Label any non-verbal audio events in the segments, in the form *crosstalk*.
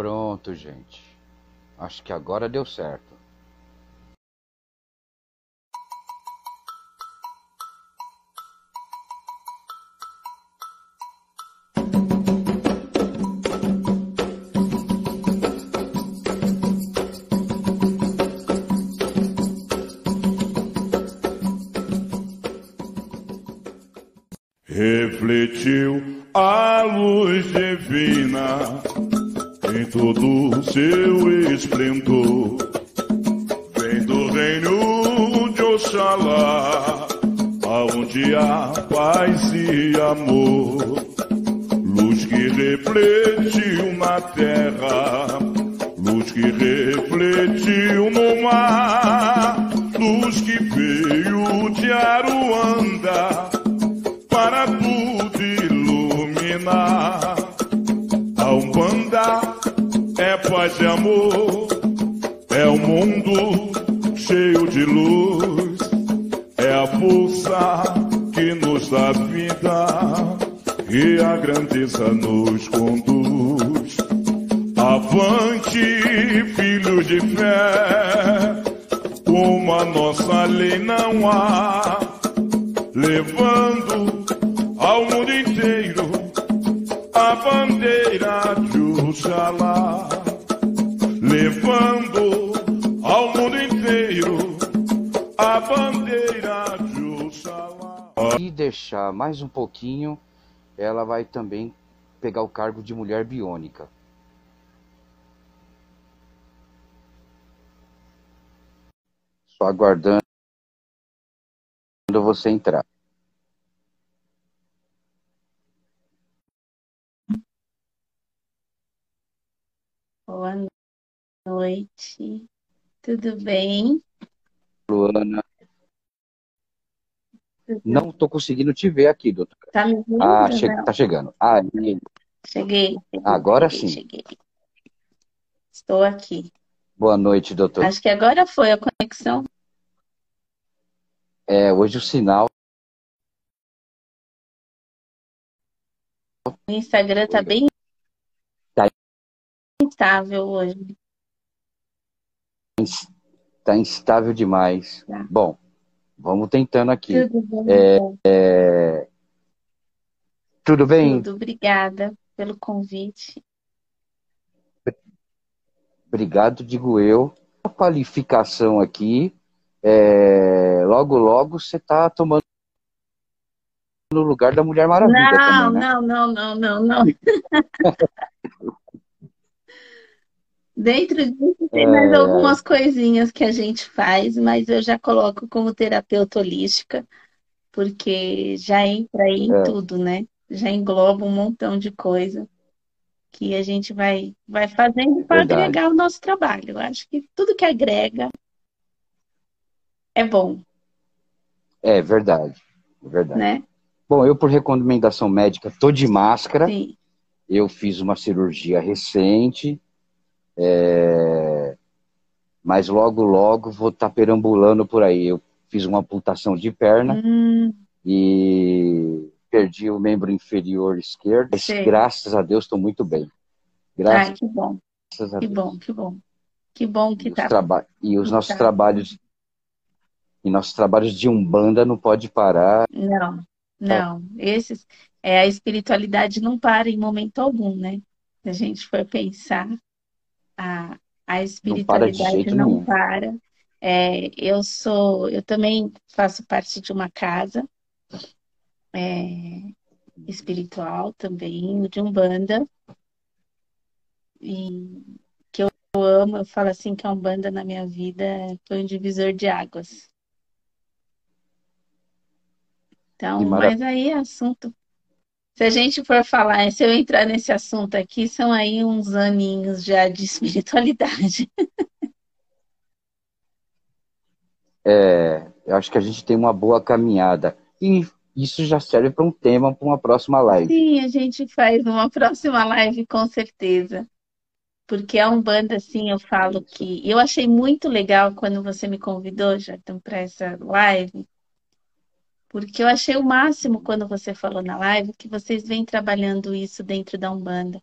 Pronto, gente. Acho que agora deu certo. Vai também pegar o cargo de mulher biônica. Só aguardando você entrar. Boa noite. Tudo bem? Luana. Não estou conseguindo te ver aqui, doutora. Tá me vendo? Ah, che tá chegando. Ah, cheguei. cheguei agora cheguei, sim. Cheguei. Estou aqui. Boa noite, doutor. Acho que agora foi a conexão. É, hoje o sinal. O Instagram tá bem instável hoje. Está instável demais. Tá. Bom, vamos tentando aqui. Tudo bom? É, é... Tudo bem? Tudo, obrigada pelo convite. Obrigado, digo eu. A qualificação aqui, é... logo, logo você está tomando no lugar da Mulher Maravilha não, também, né? Não, não, não, não, não. *laughs* Dentro disso tem mais É. algumas coisinhas que a gente faz, mas eu já coloco como terapeuta holística, porque já entra aí em É. tudo, né? Já engloba um montão de coisa que a gente vai, vai fazendo para agregar o nosso trabalho. Eu acho que tudo que agrega é bom, É verdade, é verdade. né? Bom, eu por recomendação médica tô de máscara. Sim. Eu fiz uma cirurgia recente, é, mas logo, logo vou estar perambulando por aí. Eu fiz uma amputação de perna Hum, e perdi o membro inferior esquerdo. Mas, graças a Deus estou muito bem. ai, Graças que bom, a que Deus. bom, que bom. Que bom que E os, tá. traba- e os que nossos tá. trabalhos e nossos trabalhos de umbanda não pode parar. Não, não. Esses, é, a espiritualidade não para em momento algum, né? Se a gente for pensar, a, a espiritualidade não nenhum. para. É, eu sou, eu também faço parte de uma casa é, espiritual também, de Umbanda, e que eu amo, eu falo assim que a Umbanda na minha vida foi um divisor de águas. Então, mas aí é assunto. Se a gente for falar, se eu entrar nesse assunto aqui, são aí uns aninhos já de *laughs* espiritualidade. É, eu acho que a gente tem uma boa caminhada. E isso já serve para um tema para uma próxima live. Sim, a gente faz uma próxima live com certeza. Porque a Umbanda, assim, eu falo que. Eu achei muito legal quando você me convidou, Jardim, para essa live. Porque eu achei o máximo quando você falou na live que vocês vêm trabalhando isso dentro da Umbanda.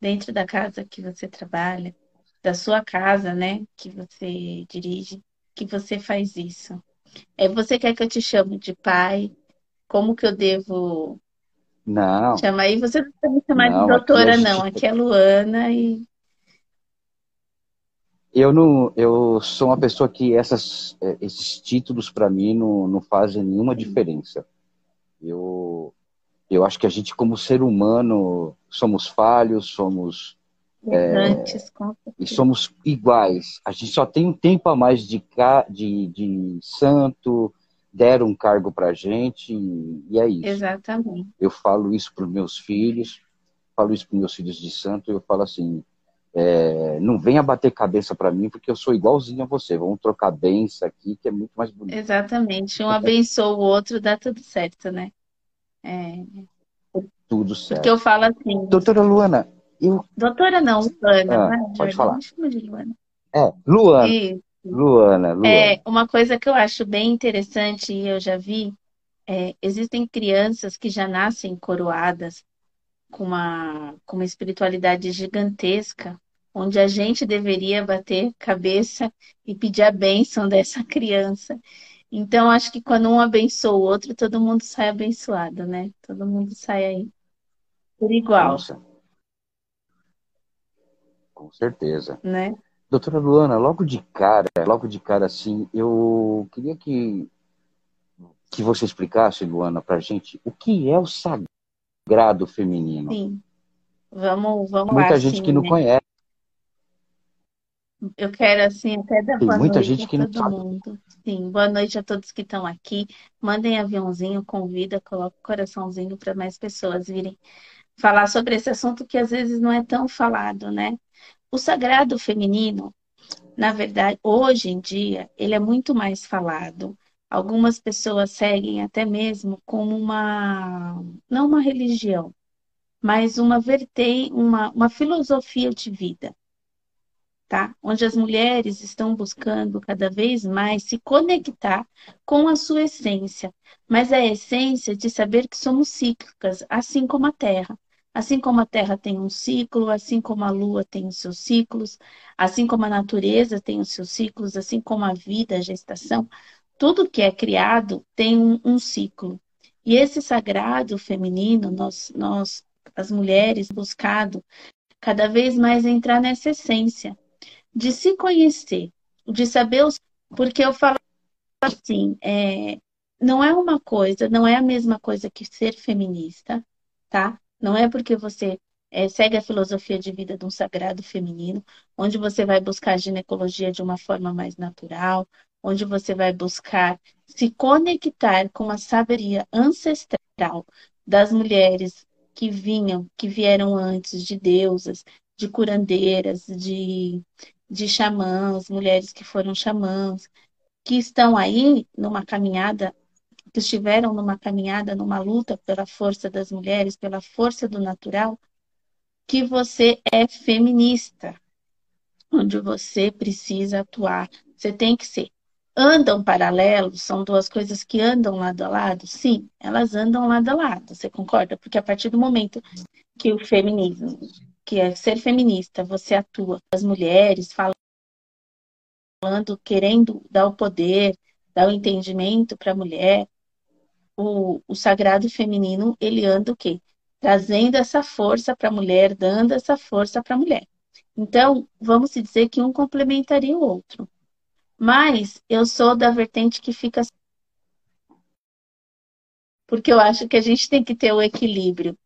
dentro da casa que você trabalha, da sua casa, né, que você dirige, que você faz isso. É, você quer que eu te chame de pai? Como que eu devo Não, chamar? aí? você não precisa me chamar de não, aqui a doutora, gente. não. Aqui é Luana e Eu não, eu sou uma pessoa que essas, eh, esses títulos para mim não, não fazem nenhuma diferença. Eu, eu acho que a gente, como ser humano, somos falhos, somos errantes, com e somos iguais. A gente só tem um tempo a mais de, de, de santo, deram um cargo para gente e, é isso. Exatamente. Eu falo isso para os meus filhos, falo isso para os meus filhos de santo, eu falo assim, é, não venha bater cabeça para mim porque eu sou igualzinho a você. Vamos trocar benção aqui que é muito mais bonito. Exatamente. Um abençoa o outro, dá tudo certo, né? É, Tudo porque certo. eu falo assim, Doutora Luana, eu, doutora não, Luana, Ah, pode falar. me de Luana. é, Luana, E Luana, Luana. é, uma coisa que eu acho bem interessante e eu já vi, é, existem crianças que já nascem coroadas com uma, com uma espiritualidade gigantesca, onde a gente deveria bater cabeça e pedir a bênção dessa criança. Então, acho que quando um abençoa o outro, todo mundo sai abençoado, né? Todo mundo sai aí por igual, Nossa, com certeza. né? Doutora Luana, logo de cara, logo de cara assim, eu queria que, que você explicasse, Luana, pra gente o que é o sagrado feminino. Sim. Vamos, vamos lá, Muita gente sim, que não né? conhece, Eu quero, assim, até dar tem boa muita noite gente a que não todo sabe. mundo. Sim, boa noite a todos que estão aqui. Mandem aviãozinho, convida, coloca o coraçãozinho para mais pessoas virem falar sobre esse assunto que às vezes não é tão falado, né? O sagrado feminino, na verdade, hoje em dia, ele é muito mais falado. Algumas pessoas seguem até mesmo como uma, não uma religião, mas uma vertente, uma, uma filosofia de vida tá? Onde as mulheres estão buscando cada vez mais se conectar com a sua essência, mas a essência de saber que somos cíclicas, assim como a Terra. Assim como a Terra tem um ciclo, assim como a Lua tem os seus ciclos, assim como a natureza tem os seus ciclos, assim como a vida, a gestação, tudo que é criado tem um, um ciclo. E esse sagrado feminino, nós, nós, as mulheres, buscado cada vez mais entrar nessa essência de se conhecer, de saber os. Porque eu falo assim, é, não é uma coisa, não é a mesma coisa que ser feminista, tá? Não é porque você é, segue a filosofia de vida de um sagrado feminino, onde você vai buscar ginecologia de uma forma mais natural, onde você vai buscar se conectar com a sabedoria ancestral das mulheres que vinham, que vieram antes de deusas, de curandeiras, de, de xamãs, mulheres que foram xamãs, que estão aí numa caminhada, que estiveram numa caminhada, numa luta pela força das mulheres, pela força do natural, que você é feminista, onde você precisa atuar. Você tem que ser. Andam paralelos, são duas coisas que andam lado a lado? Sim, elas andam lado a lado, você concorda? Porque a partir do momento que o feminismo, que é ser feminista, você atua as mulheres, falando, querendo dar o poder, dar o entendimento para a mulher, o, o sagrado feminino, ele anda o quê? Trazendo essa força para a mulher, dando essa força para a mulher. Então, vamos dizer que um complementaria o outro. Mas eu sou da vertente que fica. Porque eu acho que a gente tem que ter o equilíbrio.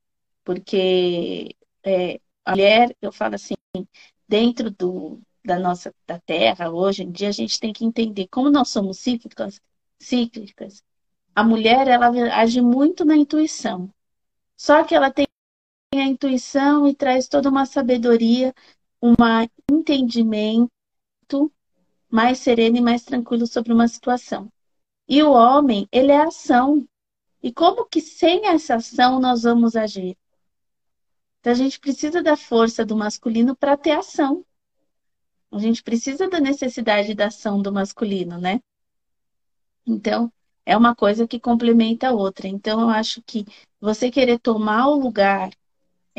Porque é, mulher, eu falo assim, dentro do, da nossa da terra, hoje em dia, a gente tem que entender como nós somos cíclicas, cíclicas. A mulher, ela age muito na intuição. Só que ela tem a intuição e traz toda uma sabedoria, um entendimento mais sereno e mais tranquilo sobre uma situação. E o homem, ele é ação. E como que sem essa ação nós vamos agir? Então a gente precisa da força do masculino para ter ação. A gente precisa da necessidade da ação do masculino, né? Então, é uma coisa que complementa a outra. Então, eu acho que você querer tomar o lugar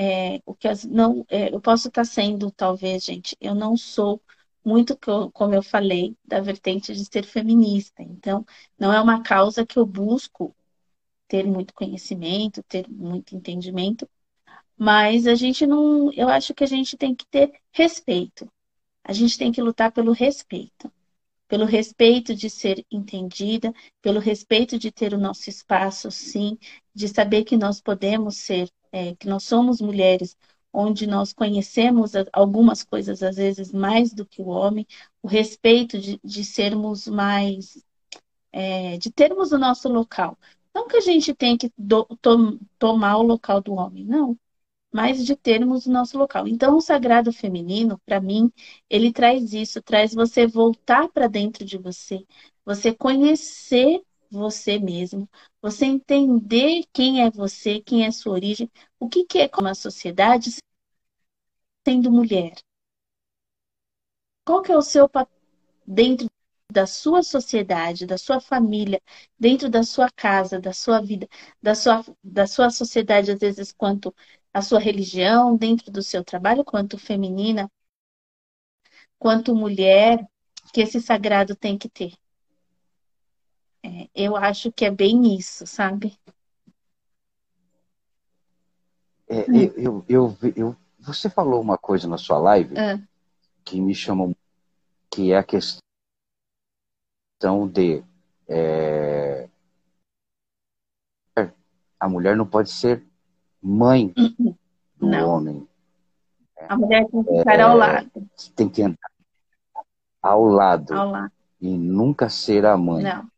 é, o que as, não, é, eu posso estar sendo, talvez, gente, eu não sou muito, como eu falei, da vertente de ser feminista. Então, não é uma causa que eu busco ter muito conhecimento, ter muito entendimento, mas a gente não, eu acho que a gente tem que ter respeito. A gente tem que lutar pelo respeito. Pelo respeito de ser entendida, pelo respeito de ter o nosso espaço, sim, de saber que nós podemos ser, é, que nós somos mulheres, onde nós conhecemos algumas coisas, às vezes, mais do que o homem, o respeito de, de sermos mais. É, de termos o nosso local. Não que a gente tenha que do, to, tomar o local do homem, não, mas de termos o nosso local. Então, o sagrado feminino, para mim, ele traz isso, traz você voltar para dentro de você, você conhecer você mesmo, você entender quem é você, quem é sua origem, o que, que é como a sociedade sendo mulher. Qual que é o seu papel dentro da sua sociedade, da sua família, dentro da sua casa, da sua vida, da sua, da sua sociedade, às vezes, quanto a sua religião, dentro do seu trabalho, quanto feminina, quanto mulher, que esse sagrado tem que ter. É, eu acho que é bem isso, sabe? É, eu, eu, eu, você falou uma coisa na sua live é. que me chamou, que é a questão de é, a mulher não pode ser mãe do não. homem. A mulher tem que ficar é, ao lado. Tem que entrar ao lado, ao lado. E nunca ser a mãe. Não.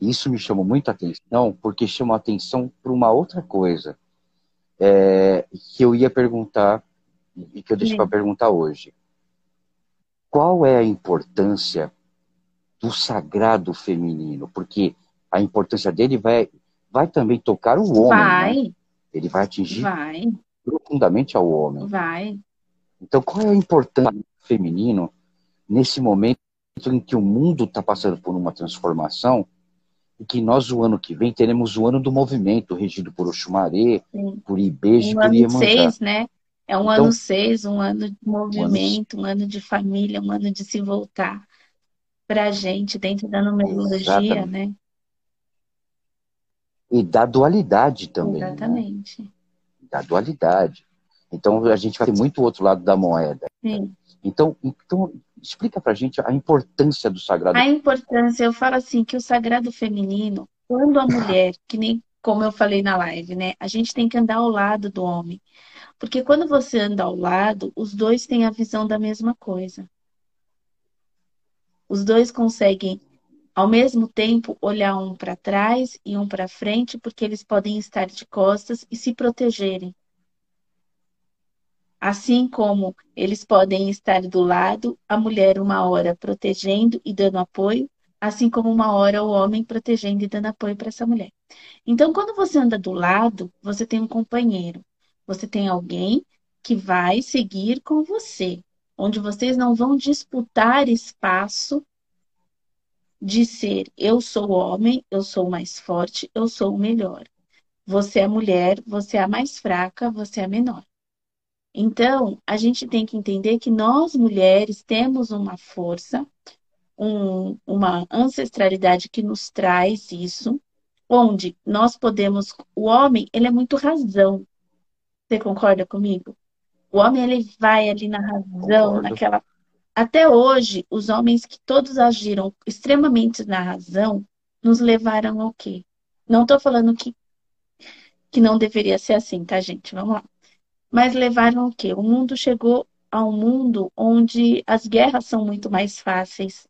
Isso me chamou muita atenção, porque chamou atenção para uma outra coisa é, que eu ia perguntar e que eu deixei para perguntar hoje. Qual é a importância do sagrado feminino? Porque a importância dele vai, vai também tocar o homem. Né? Vai. Né? Ele vai atingir vai. profundamente ao homem. Vai. Então, qual é a importância do feminino nesse momento em que o mundo está passando por uma transformação e que nós, o ano que vem, teremos o ano do movimento, regido por Oxumaré, Sim. por Ibeje, um por Iemanjá. seis, né? É um então, ano seis, um ano de movimento, um ano... um ano de família, um ano de se voltar para a gente dentro da numerologia, né? E da dualidade também. Né? Exatamente. Né? Da dualidade. Então a gente vai ter muito outro lado da moeda. Sim. Então, então explica pra gente a importância do sagrado. A importância, eu falo assim, que o sagrado feminino, quando a mulher, que nem como eu falei na live, né? A gente tem que andar ao lado do homem. Porque quando você anda ao lado, os dois têm a visão da mesma coisa. Os dois conseguem ao mesmo tempo olhar um para trás e um para frente, porque eles podem estar de costas e se protegerem. Assim como eles podem estar do lado, a mulher uma hora protegendo e dando apoio, assim como uma hora o homem protegendo e dando apoio para essa mulher. Então, quando você anda do lado, você tem um companheiro, você tem alguém que vai seguir com você, onde vocês não vão disputar espaço de ser eu sou o homem, eu sou o mais forte, eu sou o melhor. Você é mulher, você é a mais fraca, você é a menor. Então, a gente tem que entender que nós mulheres temos uma força, um, uma ancestralidade que nos traz isso, onde nós podemos. O homem, ele é muito razão. Você concorda comigo? O homem, ele vai ali na razão, Concordo. naquela. Até hoje, os homens que todos agiram extremamente na razão nos levaram ao quê? Não estou falando que, que não deveria ser assim, tá, gente? Vamos lá. Mas levaram o quê? O mundo chegou a um mundo onde as guerras são muito mais fáceis.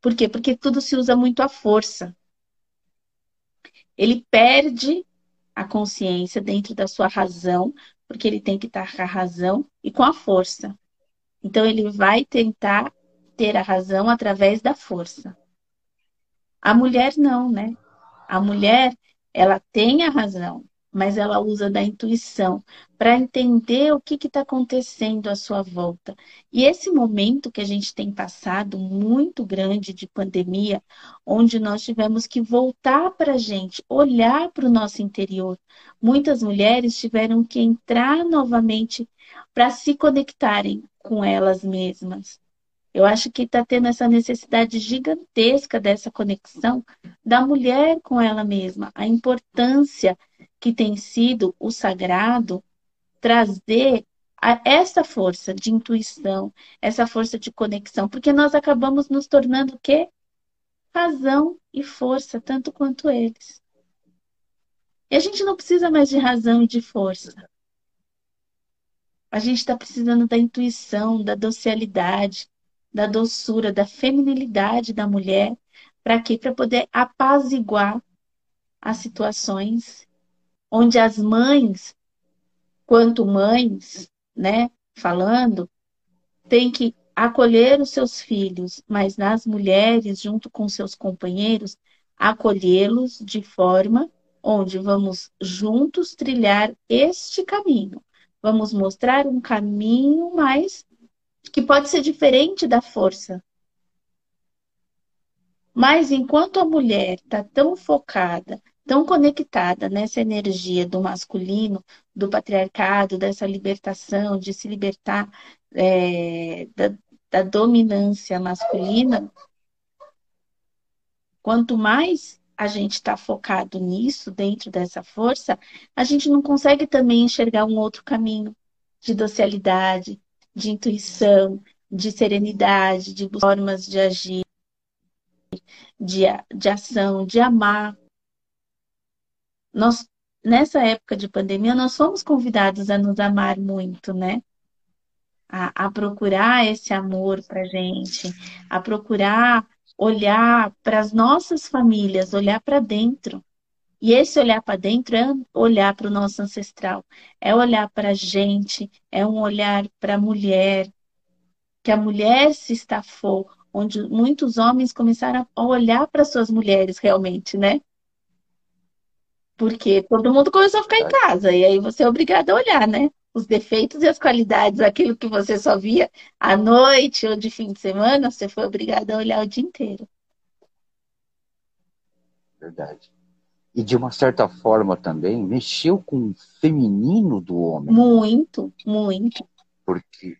Por quê? Porque tudo se usa muito à força. Ele perde a consciência dentro da sua razão, porque ele tem que estar com a razão e com a força. Então ele vai tentar ter a razão através da força. A mulher não, né? A mulher, ela tem a razão, mas ela usa da intuição para entender o que está acontecendo à sua volta. E esse momento que a gente tem passado, muito grande de pandemia, onde nós tivemos que voltar para a gente, olhar para o nosso interior. Muitas mulheres tiveram que entrar novamente para se conectarem com elas mesmas. Eu acho que está tendo essa necessidade gigantesca dessa conexão da mulher com ela mesma, a importância que tem sido o sagrado trazer essa força de intuição, essa força de conexão, porque nós acabamos nos tornando o quê? Razão e força, tanto quanto eles. E a gente não precisa mais de razão e de força. A gente está precisando da intuição, da docilidade, da doçura, da feminilidade da mulher, para quê? Para poder apaziguar as situações onde as mães, quanto mães, né, falando, têm que acolher os seus filhos, mas nas mulheres, junto com seus companheiros, acolhê-los de forma onde vamos juntos trilhar este caminho. Vamos mostrar um caminho mais que pode ser diferente da força. Mas enquanto a mulher está tão focada tão conectada nessa energia do masculino, do patriarcado, dessa libertação, de se libertar é, da, da dominância masculina, quanto mais a gente está focado nisso, dentro dessa força, a gente não consegue também enxergar um outro caminho de docilidade, de intuição, de serenidade, de formas de agir, de, de ação, de amar nós, nessa época de pandemia, nós fomos convidados a nos amar muito, né? A, a procurar esse amor para gente, a procurar olhar para as nossas famílias, olhar para dentro. E esse olhar para dentro é olhar para o nosso ancestral, é olhar para a gente, é um olhar para a mulher, que a mulher se estafou, onde muitos homens começaram a olhar para suas mulheres realmente, né? Porque todo mundo começou a ficar em casa, e aí você é obrigado a olhar, né? Os defeitos e as qualidades, aquilo que você só via à noite ou de fim de semana, você foi obrigado a olhar o dia inteiro. Verdade. E de uma certa forma também mexeu com o feminino do homem. Muito, muito. Porque,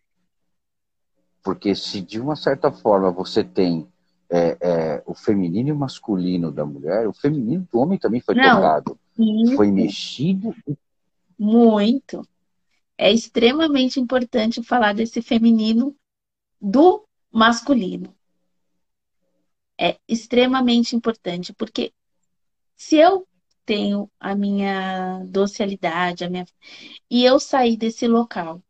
porque se de uma certa forma você tem é, é, o feminino e o masculino da mulher, o feminino do homem também foi Não, tocado. Isso. Foi mexido? Muito. É extremamente importante falar desse feminino do masculino. É extremamente importante, porque se eu tenho a minha docilidade, a minha e eu sair desse local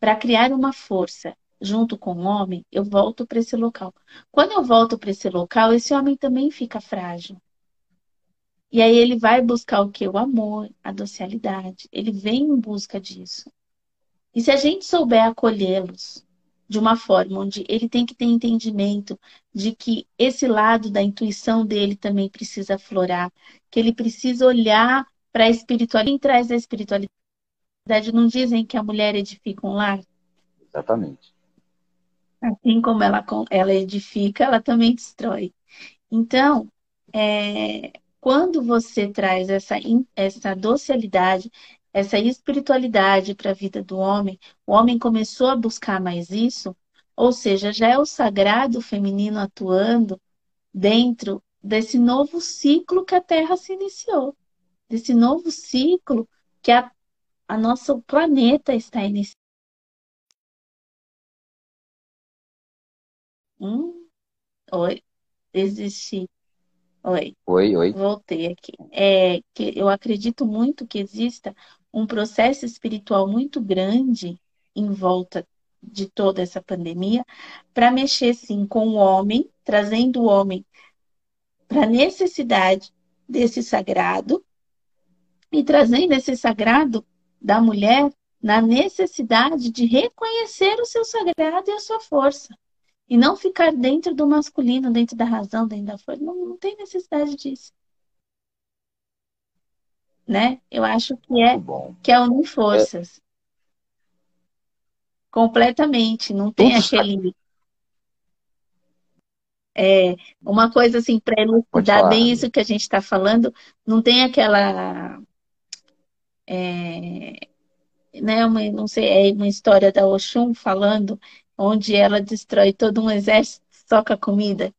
para criar uma força junto com o homem, eu volto para esse local. Quando eu volto para esse local, esse homem também fica frágil. E aí ele vai buscar o que? O amor, a docilidade. Ele vem em busca disso. E se a gente souber acolhê-los de uma forma onde ele tem que ter entendimento de que esse lado da intuição dele também precisa aflorar, que ele precisa olhar para a espiritualidade. Quem traz a espiritualidade não dizem que a mulher edifica um lar? Exatamente. Assim como ela, ela edifica, ela também destrói. Então, é, quando você traz essa, essa docilidade, essa espiritualidade para a vida do homem, o homem começou a buscar mais isso, ou seja, já é o sagrado feminino atuando dentro desse novo ciclo que a Terra se iniciou, desse novo ciclo que a, a nosso planeta está iniciando. Hum? Oi, existe Oi. Oi, oi. Voltei aqui. É que eu acredito muito que exista um processo espiritual muito grande em volta de toda essa pandemia para mexer sim com o homem, trazendo o homem para a necessidade desse sagrado e trazendo esse sagrado da mulher na necessidade de reconhecer o seu sagrado e a sua força. E não ficar dentro do masculino, dentro da razão, dentro da força. Não, não tem necessidade disso. né? Eu acho que é que é unir forças. É. Completamente, não tem Tudo aquele é, uma coisa assim, para elucidar bem isso que a gente está falando, não tem aquela. É, né, uma, não sei, é uma história da Oxum falando, onde ela destrói todo um exército só com a comida.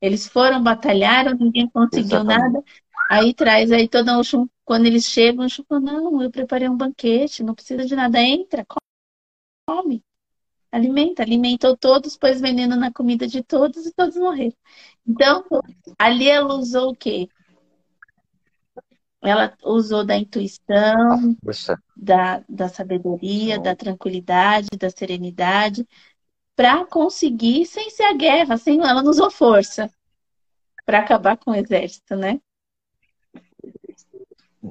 Eles foram, batalharam, ninguém conseguiu Exatamente. nada. Aí traz aí toda Oxum, quando eles chegam, Oxum fala, não, eu preparei um banquete, não precisa de nada, entra, come. Alimenta, alimentou todos, pôs veneno na comida de todos e todos morreram. Então, ali ela usou o quê? Ela usou da intuição, da, da sabedoria, da tranquilidade, da serenidade, para conseguir, sem ser a guerra, sem ela não usou força para acabar com o exército, né?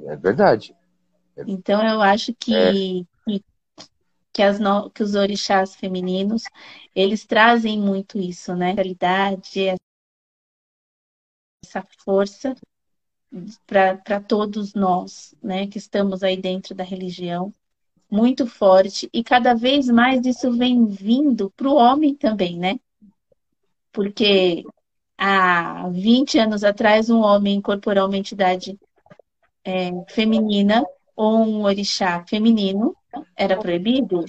É verdade. Então eu acho que, é. que que, as no... que os orixás femininos, eles trazem muito isso, né? Realidade, essa força para todos nós, né, que estamos aí dentro da religião, muito forte, e cada vez mais isso vem vindo para o homem também, né? Porque há 20 anos atrás, um homem incorporou uma entidade é, feminina ou um orixá feminino, era proibido?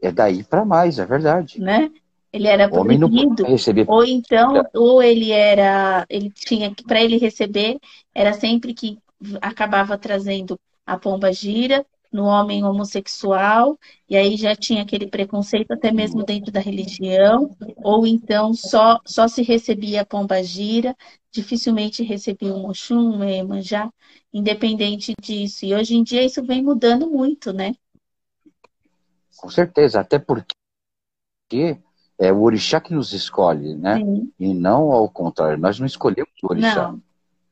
É daí para mais, é verdade. Né? Ele era proibido. Ou então, ou ele era, ele tinha que para ele receber era sempre que acabava trazendo a pomba gira no homem homossexual, e aí já tinha aquele preconceito até mesmo dentro da religião, ou então só, só se recebia a pomba gira, dificilmente recebia um Oxum, um Emanjá, independente disso. E hoje em dia isso vem mudando muito, né? Com certeza, até porque é o orixá que nos escolhe, né? Sim. E não ao contrário, nós não escolhemos o orixá. Não.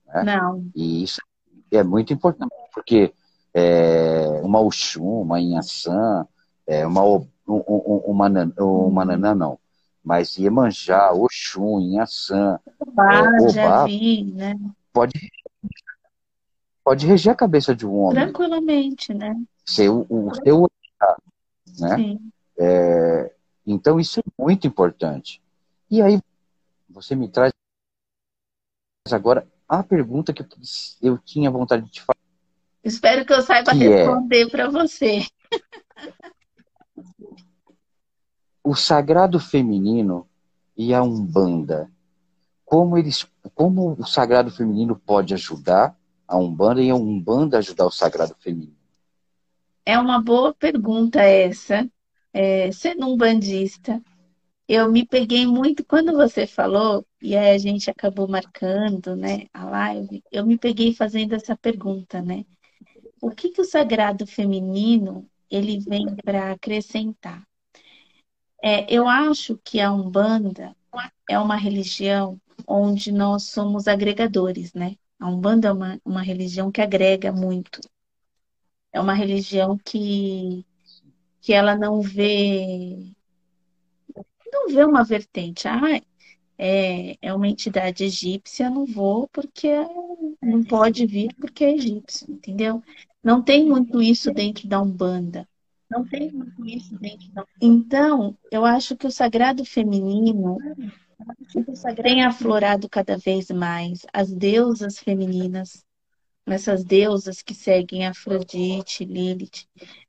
Né? não. E isso é muito importante, porque é, uma Oxum, uma Inhaçã, é, uma, um, um, uma, uma Nanã, não. Mas Iemanjá, Oxum, Inhaçã, Obá, é, Obá vi, né? pode, pode reger a cabeça de um homem. Tranquilamente, né? Ser o, o seu né? Sim. É, então isso é muito importante. E aí você me traz agora a pergunta que eu tinha vontade de te falar. Espero que eu saiba que é responder é... para você. o sagrado feminino e a Umbanda. Como eles, como o sagrado feminino pode ajudar a Umbanda e a Umbanda ajudar o sagrado feminino? É uma boa pergunta essa. É, sendo um bandista, eu me peguei muito quando você falou, e aí a gente acabou marcando né, a live, eu me peguei fazendo essa pergunta, né? o que, que o sagrado feminino ele vem para acrescentar? É, eu acho que a Umbanda é uma religião onde nós somos agregadores, né? A Umbanda é uma, uma religião que agrega muito. É uma religião que, que ela não vê não vê uma vertente. Ah, é, é uma entidade egípcia, não vou porque não pode vir porque é egípcio, entendeu? Não tem muito isso dentro da Umbanda. Não tem muito isso dentro da Então, eu acho que o sagrado feminino tem aflorado cada vez mais as deusas femininas, essas deusas que seguem Afrodite, Lilith,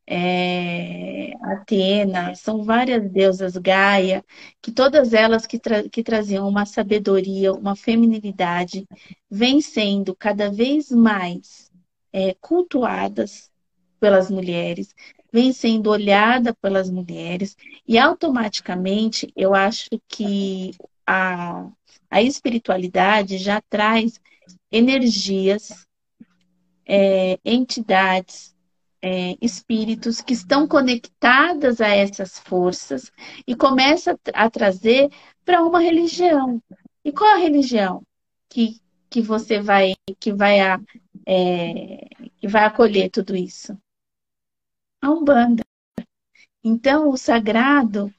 é, Atena, são várias deusas, Gaia, que todas elas que, tra que traziam uma sabedoria, uma feminilidade, vêm sendo cada vez mais é, cultuadas pelas mulheres, vêm sendo olhada pelas mulheres, e automaticamente eu acho que a, a espiritualidade já traz energias é, entidades, é, espíritos que estão conectadas a essas forças e começa a trazer para uma religião. E qual a religião que, que você vai que vai a, é, que vai acolher tudo isso? A Umbanda. Então, o sagrado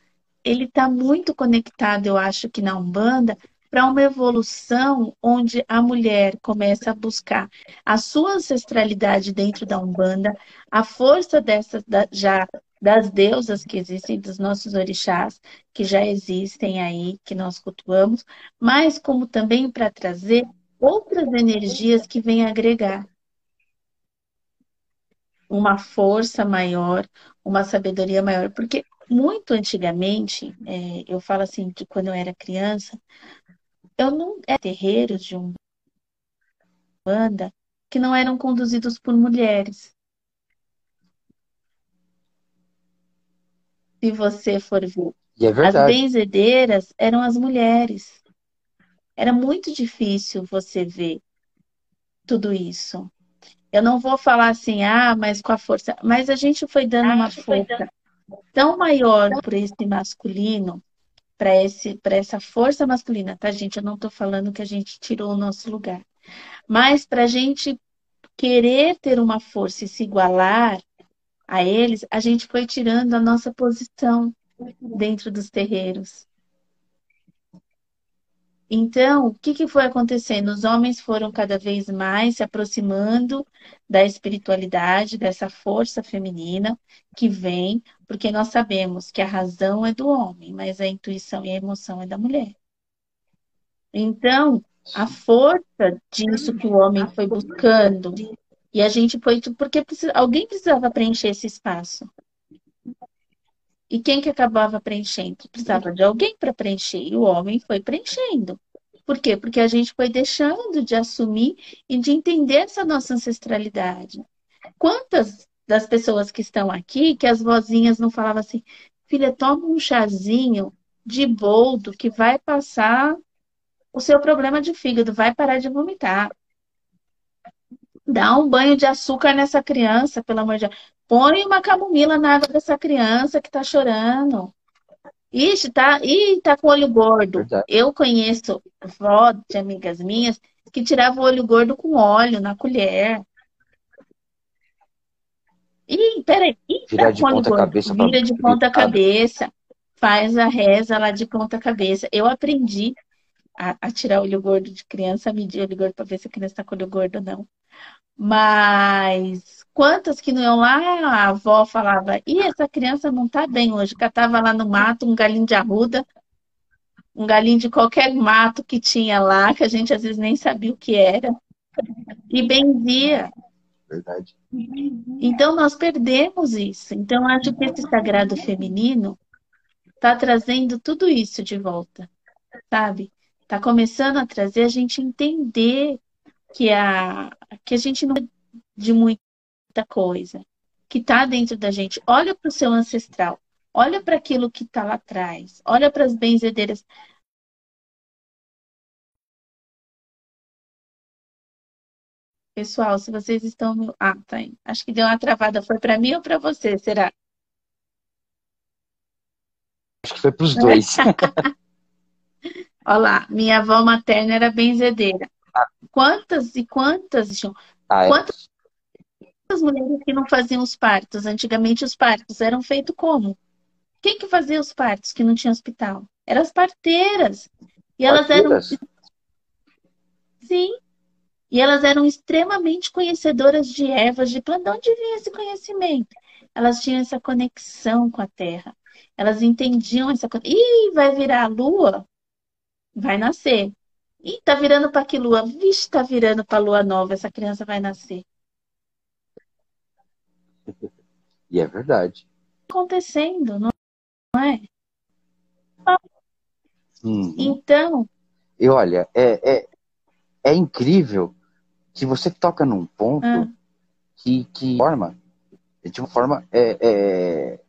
ele está muito conectado, eu acho que na Umbanda, para uma evolução onde a mulher começa a buscar a sua ancestralidade dentro da Umbanda, a força dessas da, já das deusas que existem, dos nossos orixás, que já existem aí, que nós cultuamos, mas como também para trazer outras energias que vêm agregar. Uma força maior, uma sabedoria maior, porque muito antigamente, é, eu falo assim, de quando eu era criança, eu não era terreiros de um banda que não eram conduzidos por mulheres. Se você for ver, E é as verdade. benzedeiras eram as mulheres. Era muito difícil você ver tudo isso. Eu não vou falar assim, ah, mas com a força. Mas a gente foi dando uma força tão maior por esse masculino, para esse, para essa força masculina, tá, gente? Eu não estou falando que a gente tirou o nosso lugar. Mas para a gente querer ter uma força e se igualar a eles, a gente foi tirando a nossa posição dentro dos terreiros. Então, o que, que foi acontecendo? Os homens foram cada vez mais se aproximando da espiritualidade, dessa força feminina que vem, porque nós sabemos que a razão é do homem, mas a intuição e a emoção é da mulher. Então, a força disso que o homem foi buscando, e a gente foi, porque alguém precisava preencher esse espaço. E quem que acabava preenchendo? Precisava de alguém para preencher. E o homem foi preenchendo. Por quê? Porque a gente foi deixando de assumir e de entender essa nossa ancestralidade. Quantas das pessoas que estão aqui, que as vozinhas não falavam assim, filha, toma um chazinho de boldo que vai passar o seu problema de fígado, vai parar de vomitar. Dá um banho de açúcar nessa criança, pelo amor de Deus. Põe uma camomila na água dessa criança que tá chorando. Ixi, tá, ih, tá com olho gordo. Eu conheço vó de amigas minhas que tirava o olho gordo com óleo na colher. Ih, peraí, ih, Virar tá de ponta gordo. cabeça pra Vira de ponta cabeça. Faz a reza lá de ponta cabeça. Eu aprendi a, a tirar olho gordo de criança, a medir olho gordo para ver se a criança tá com olho gordo ou não. Mas quantas que não iam lá, a avó falava, e essa criança não tá bem hoje, catava lá no mato um galinho de arruda, um galinho de qualquer mato que tinha lá, que a gente às vezes nem sabia o que era, e benzia. Verdade. Então nós perdemos isso. Então acho que esse sagrado feminino está trazendo tudo isso de volta, sabe? Está começando a trazer a gente entender que a, que a gente não é de muita coisa, que está dentro da gente. Olha para o seu ancestral, olha para aquilo que está lá atrás, olha para as benzedeiras. Pessoal, se vocês estão. Ah, tá. aí. Acho que deu uma travada. Foi para mim ou para você? Será? Acho que foi pros dois. *laughs* Olha lá, minha avó materna era benzedeira. Quantas e quantas, João, Ah, é. Quantas mulheres que não faziam os partos? Antigamente os partos eram feitos como? Quem que fazia os partos que não tinha hospital? Eram as parteiras. E elas eram, sim, e elas eram extremamente conhecedoras de ervas, de planta. De onde vinha esse conhecimento? Elas tinham essa conexão com a terra. Elas entendiam essa coisa. Ih, vai virar a lua? Vai nascer. Ih, tá virando para que lua? Vixe, tá virando para lua nova. Essa criança vai nascer. E é verdade. Acontecendo, não é? Uhum. Então, E olha, é, é, é incrível que você toca num ponto Ah. que, que forma, de uma forma, é, é,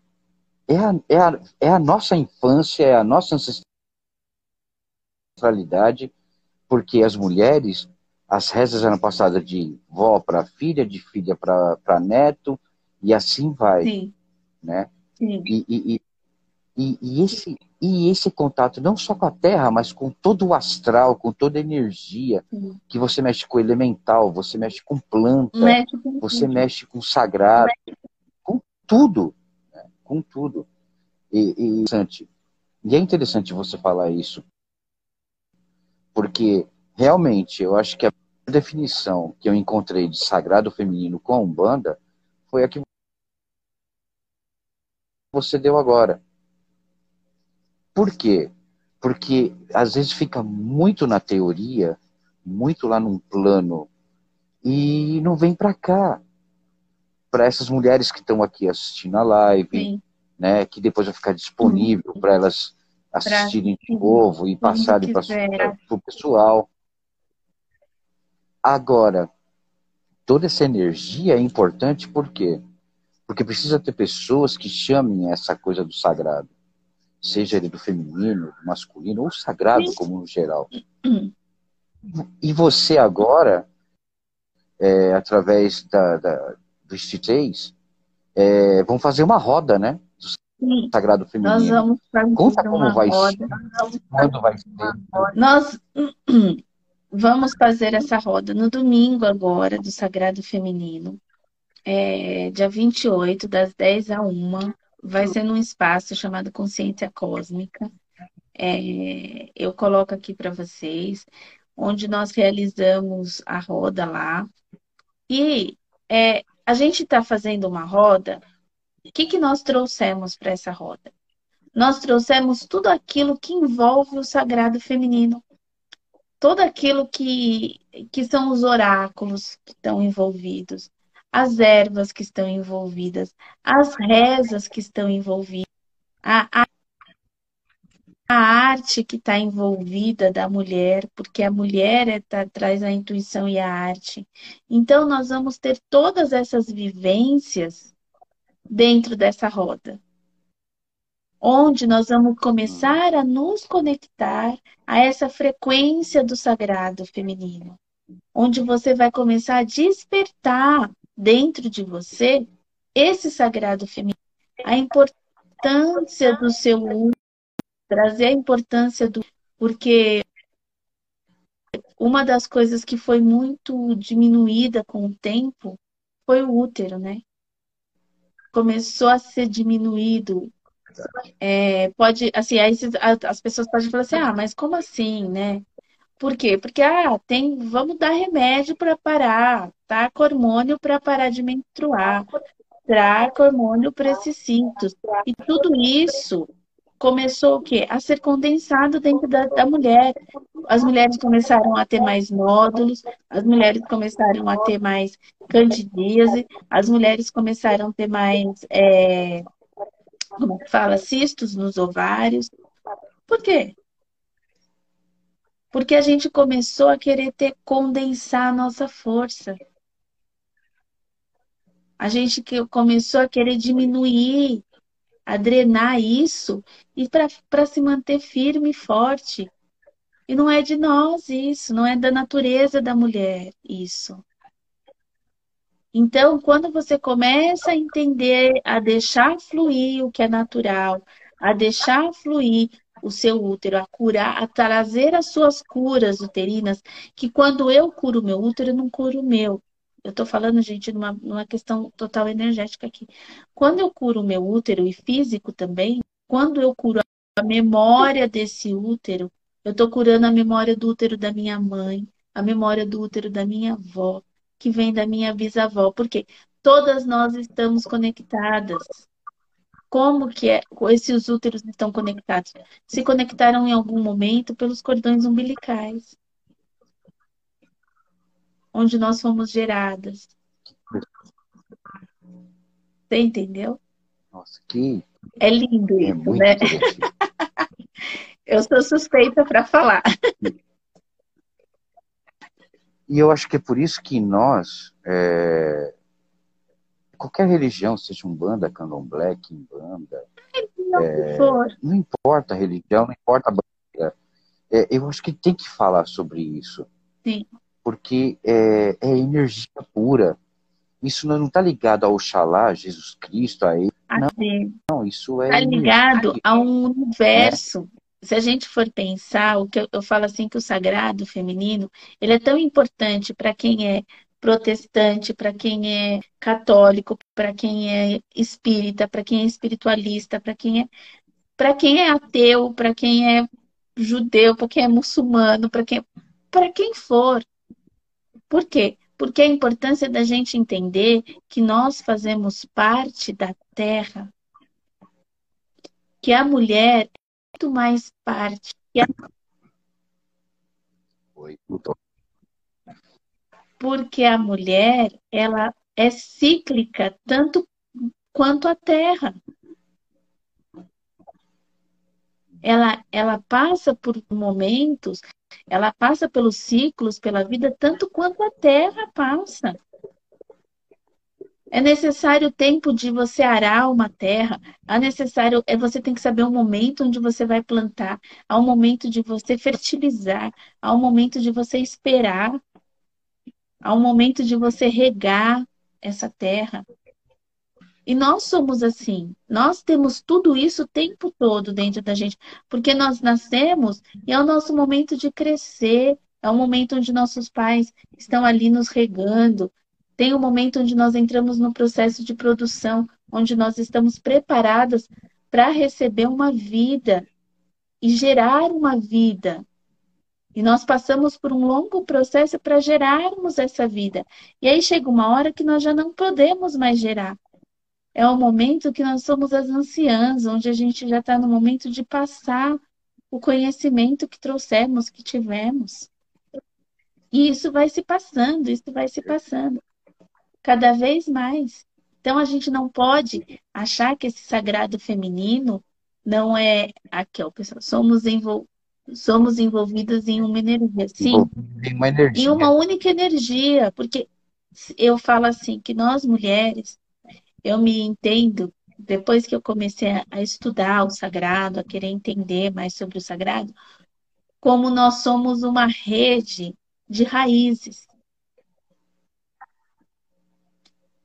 é, a, é, a, é a nossa infância, é a nossa ancestralidade, porque as mulheres, as rezas eram passadas de vó para filha, de filha para neto, e assim vai, sim, né? sim. E, e, e, e, esse, e esse contato não só com a terra, mas com todo o astral, com toda a energia, sim. que você mexe com o elemental, você mexe com planta, Mexe com você mexe com o sagrado, com tudo, né? com tudo. E, e, e é interessante você falar isso, Porque, realmente, eu acho que a definição que eu encontrei de sagrado feminino com a Umbanda foi a que você deu agora. Por quê? Porque às vezes fica muito na teoria, muito lá num plano, e não vem para cá. Para essas mulheres que estão aqui assistindo a live, Sim. né, que depois vai ficar disponível para elas assistirem de novo e passarem para o pessoal. Agora, toda essa energia é importante por quê? Porque precisa ter pessoas que chamem essa coisa do sagrado seja ele do feminino, do masculino, ou sagrado como no geral. *clears throat* E você agora, é, através da, da, dos TJs, é, vão fazer uma roda, né? Sim. sagrado feminino. Nós vamos fazer Conta como vai roda. ser, quando vai ser. Nós *clears throat* vamos fazer essa roda no domingo agora, do sagrado feminino. É, dia 28, das 10 a 1 vai ser num espaço chamado Consciência Cósmica. É, eu coloco aqui para vocês, onde nós realizamos a roda lá. E é, a gente está fazendo uma roda. O que, que nós trouxemos para essa roda? Nós trouxemos tudo aquilo que envolve o sagrado feminino. Tudo aquilo que, que são os oráculos que estão envolvidos as ervas que estão envolvidas, as rezas que estão envolvidas, a, a, a arte que está envolvida da mulher, porque a mulher é, tá, traz a intuição e a arte. Então, nós vamos ter todas essas vivências dentro dessa roda. Onde nós vamos começar a nos conectar a essa frequência do sagrado feminino. Onde você vai começar a despertar dentro de você esse sagrado feminino, a importância do seu trazer a importância do. Porque uma das coisas que foi muito diminuída com o tempo foi o útero, né? Começou a ser diminuído. É, pode, assim, aí as pessoas podem falar assim, ah, mas como assim, né? Por quê? Porque ah, tem, vamos dar remédio para parar, tá? Hormônio para parar de menstruar, dar hormônio para esses cintos. E tudo isso começou o quê? A ser condensado dentro da, da, mulher. As mulheres começaram a ter mais nódulos, as mulheres começaram a ter mais candidíase, as mulheres começaram a ter mais, é, como fala, cistos nos ovários. Por quê? Porque a gente começou a querer ter, condensar a nossa força. A gente que começou a querer diminuir, a drenar isso e para se manter firme e forte. E não é de nós isso, não é da natureza da mulher isso. Então, quando você começa a entender, a deixar fluir o que é natural, a deixar fluir o seu útero, a curar, a trazer as suas curas uterinas, que quando eu curo meu útero, eu não curo o meu. Eu estou falando, gente, numa, numa questão total energética aqui. Quando eu curo o meu útero e físico também, quando eu curo a memória desse útero, eu estou curando a memória do útero da minha mãe, a memória do útero da minha avó, que vem da minha bisavó, porque todas nós estamos conectadas. Como que é, esses úteros estão conectados? Se conectaram em algum momento pelos cordões umbilicais, onde nós fomos geradas. Você entendeu? Nossa, que é lindo é isso, né? *laughs* eu sou suspeita para falar. E eu acho que é por isso que nós é, qualquer religião, seja um banda, candomblé, quimbanda, é, não importa a religião, não importa a bandeira. É, eu acho que tem que falar sobre isso. Sim. Porque é, é energia pura. Isso não está ligado ao Oxalá, Jesus Cristo, a ele. Não, não, isso é. Está ligado a um universo. É. Se a gente for pensar, o que eu, eu falo assim que o sagrado feminino, ele é tão importante para quem é protestante, para quem é católico, para quem é espírita, para quem é espiritualista, para quem é para quem é ateu, para quem é judeu, para quem é muçulmano, para quem, para quem for. Por quê? Porque a importância da gente entender que nós fazemos parte da terra, que a mulher é muito mais parte. A... Porque a mulher, ela é cíclica tanto quanto a terra ela, ela passa por momentos, ela passa pelos ciclos, pela vida, tanto quanto a terra passa. É necessário o tempo de você arar uma terra, é necessário, é você tem que saber o momento onde você vai plantar, há um momento de você fertilizar, há um momento de você esperar, há um momento de você regar essa terra. E nós somos assim. Nós temos tudo isso o tempo todo dentro da gente, porque nós nascemos e é o nosso momento de crescer, é o momento onde nossos pais estão ali nos regando. Tem o um momento onde nós entramos no processo de produção, onde nós estamos preparadas para receber uma vida e gerar uma vida. E nós passamos por um longo processo para gerarmos essa vida. E aí chega uma hora que nós já não podemos mais gerar é o momento que nós somos as anciãs, onde a gente já está no momento de passar o conhecimento que trouxemos, que tivemos. E isso vai se passando, isso vai se passando cada vez mais. Então a gente não pode achar que esse sagrado feminino não é aqui, ó, pessoal, somos envol... somos envolvidas em uma energia, sim, em uma energia. Em uma única energia, porque eu falo assim que nós mulheres eu me entendo, depois que eu comecei a estudar o sagrado, a querer entender mais sobre o sagrado, como nós somos uma rede de raízes.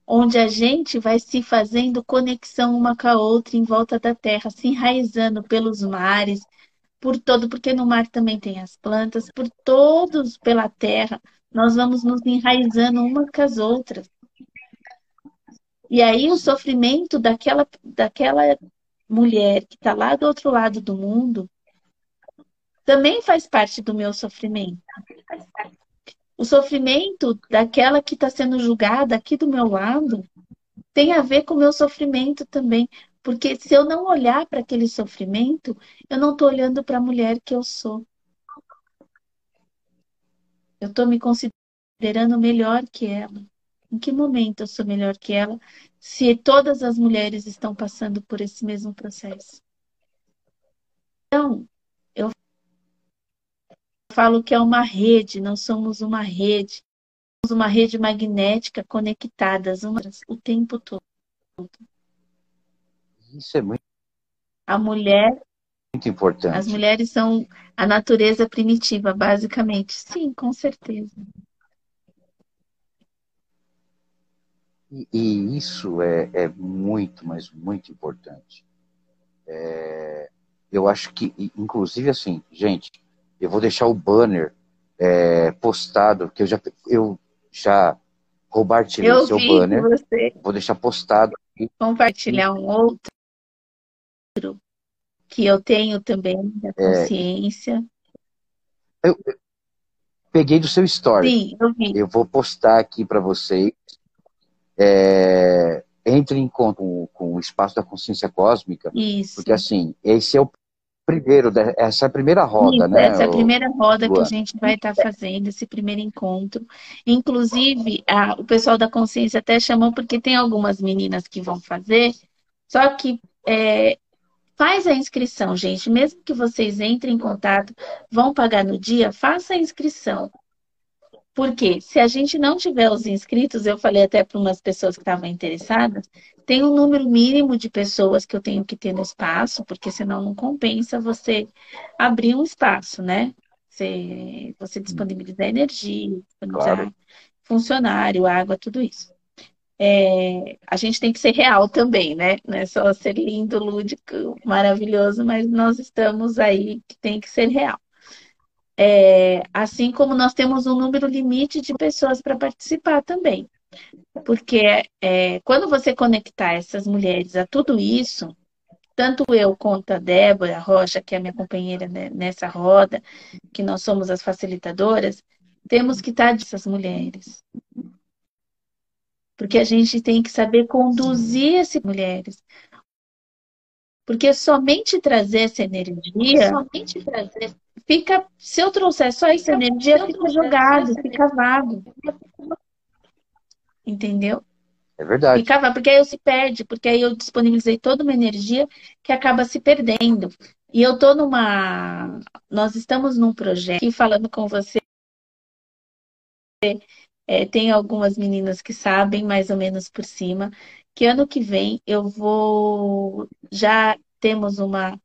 Onde a gente vai se fazendo conexão uma com a outra em volta da terra, se enraizando pelos mares, por todo, porque no mar também tem as plantas, por todos pela terra, nós vamos nos enraizando uma com as outras. E aí o sofrimento daquela, daquela mulher que está lá do outro lado do mundo também faz parte do meu sofrimento. O sofrimento daquela que está sendo julgada aqui do meu lado tem a ver com o meu sofrimento também. Porque se eu não olhar para aquele sofrimento, eu não estou olhando para a mulher que eu sou. Eu estou me considerando melhor que ela. Em que momento eu sou melhor que ela se todas as mulheres estão passando por esse mesmo processo? Então, eu falo que é uma rede, nós somos uma rede, somos uma rede magnética conectadas umas o tempo todo. Isso é muito a mulher muito importante. As mulheres são a natureza primitiva, basicamente. Sim, com certeza. E, e isso é, é, muito, mas muito importante. É, eu acho que, inclusive, assim, gente, eu vou deixar o banner é, postado, que eu já, eu já compartilhei o seu banner. Você. Vou deixar postado. Compartilhar um outro que eu tenho também da é. consciência. Eu, eu peguei do seu story. Sim, eu vi. Eu vou postar aqui para vocês é, entre em contato com, o espaço da consciência cósmica. Isso. Porque, assim, esse é o primeiro, essa é a primeira roda, Isso, né? Essa é a primeira roda que a gente vai estar tá fazendo, esse primeiro encontro. Inclusive, a, o pessoal da consciência até chamou, porque tem algumas meninas que vão fazer, só que é, faz a inscrição, gente. Mesmo que vocês entrem em contato, vão pagar no dia, faça a inscrição. Porque se a gente não tiver os inscritos, eu falei até para umas pessoas que estavam interessadas, tem um número mínimo de pessoas que eu tenho que ter no espaço, porque senão não compensa você abrir um espaço, né? Você, você disponibilizar energia, disponibilizar claro. funcionário, água, tudo isso. É, a gente tem que ser real também, né? Não é só ser lindo, lúdico, maravilhoso, mas nós estamos aí que tem que ser real. É, assim como nós temos um número limite de pessoas para participar também. Porque é, quando você conectar essas mulheres a tudo isso, tanto eu quanto a Débora Rocha, que é minha companheira nessa roda, que nós somos as facilitadoras, temos que estar dessas mulheres. Porque a gente tem que saber conduzir essas mulheres. Porque somente trazer essa energia, somente trazer, fica, se eu trouxer só essa energia, fica jogado, fica vago. Entendeu? É verdade. Fica vago, porque aí eu se perde, porque aí eu disponibilizei toda uma energia que acaba se perdendo. E eu tô numa. Nós estamos num projeto aqui falando com você é, tem algumas meninas que sabem mais ou menos por cima que ano que vem eu vou. Já temos uma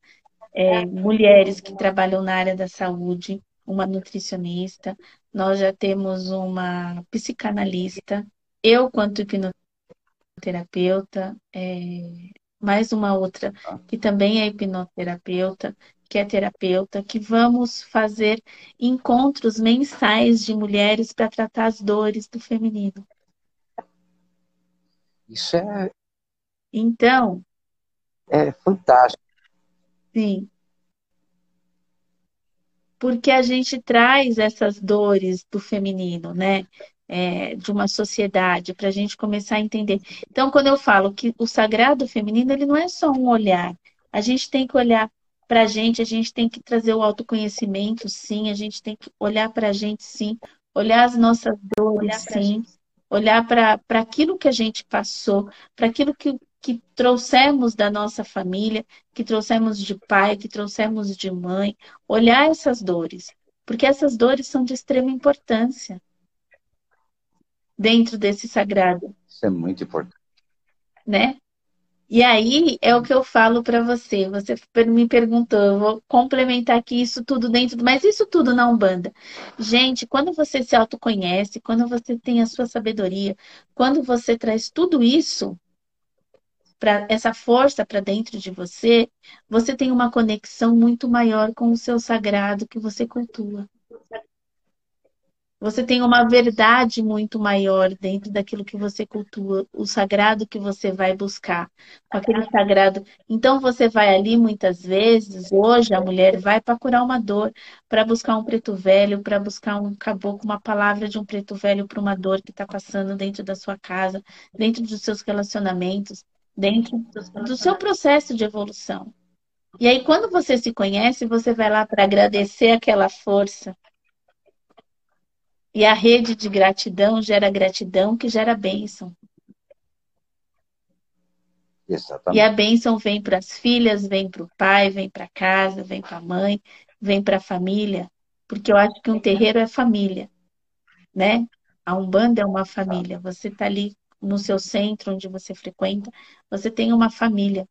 é, mulheres que trabalham na área da saúde, uma nutricionista, nós já temos uma psicanalista, eu quanto hipnoterapeuta, é, mais uma outra que também é hipnoterapeuta, que é terapeuta, que vamos fazer encontros mensais de mulheres para tratar as dores do feminino. Isso é. Então. É fantástico. Sim. Porque a gente traz essas dores do feminino, né? É, de uma sociedade, para a gente começar a entender. Então, quando eu falo que o sagrado feminino, ele não é só um olhar. A gente tem que olhar para a gente, a gente tem que trazer o autoconhecimento, sim, a gente tem que olhar para a gente, sim, olhar as nossas dores, sim, olhar para aquilo que a gente passou, para aquilo que, que trouxemos da nossa família, que trouxemos de pai, que trouxemos de mãe, olhar essas dores, porque essas dores são de extrema importância dentro desse sagrado. Isso é muito importante. Né? E aí é o que eu falo para você. Você me perguntou, eu vou complementar aqui isso tudo dentro, mas isso tudo na Umbanda. Gente, quando você se autoconhece, quando você tem a sua sabedoria, quando você traz tudo isso para essa força para dentro de você, você tem uma conexão muito maior com o seu sagrado que você cultua. Você tem uma verdade muito maior dentro daquilo que você cultua, o sagrado que você vai buscar, aquele sagrado. Então você vai ali muitas vezes, hoje a mulher vai para curar uma dor, para buscar um preto velho, para buscar um caboclo, uma palavra de um preto velho para uma dor que está passando dentro da sua casa, dentro dos seus relacionamentos, dentro do seu processo de evolução. E aí, quando você se conhece, você vai lá para agradecer aquela força, e a rede de gratidão gera gratidão que gera bênção. Exatamente. E a bênção vem para as filhas, vem para o pai, vem para casa, vem para a mãe, vem para a família. Porque eu acho que um terreiro é família, né? A Umbanda é uma família. Você está ali no seu centro, onde você frequenta, você tem uma família.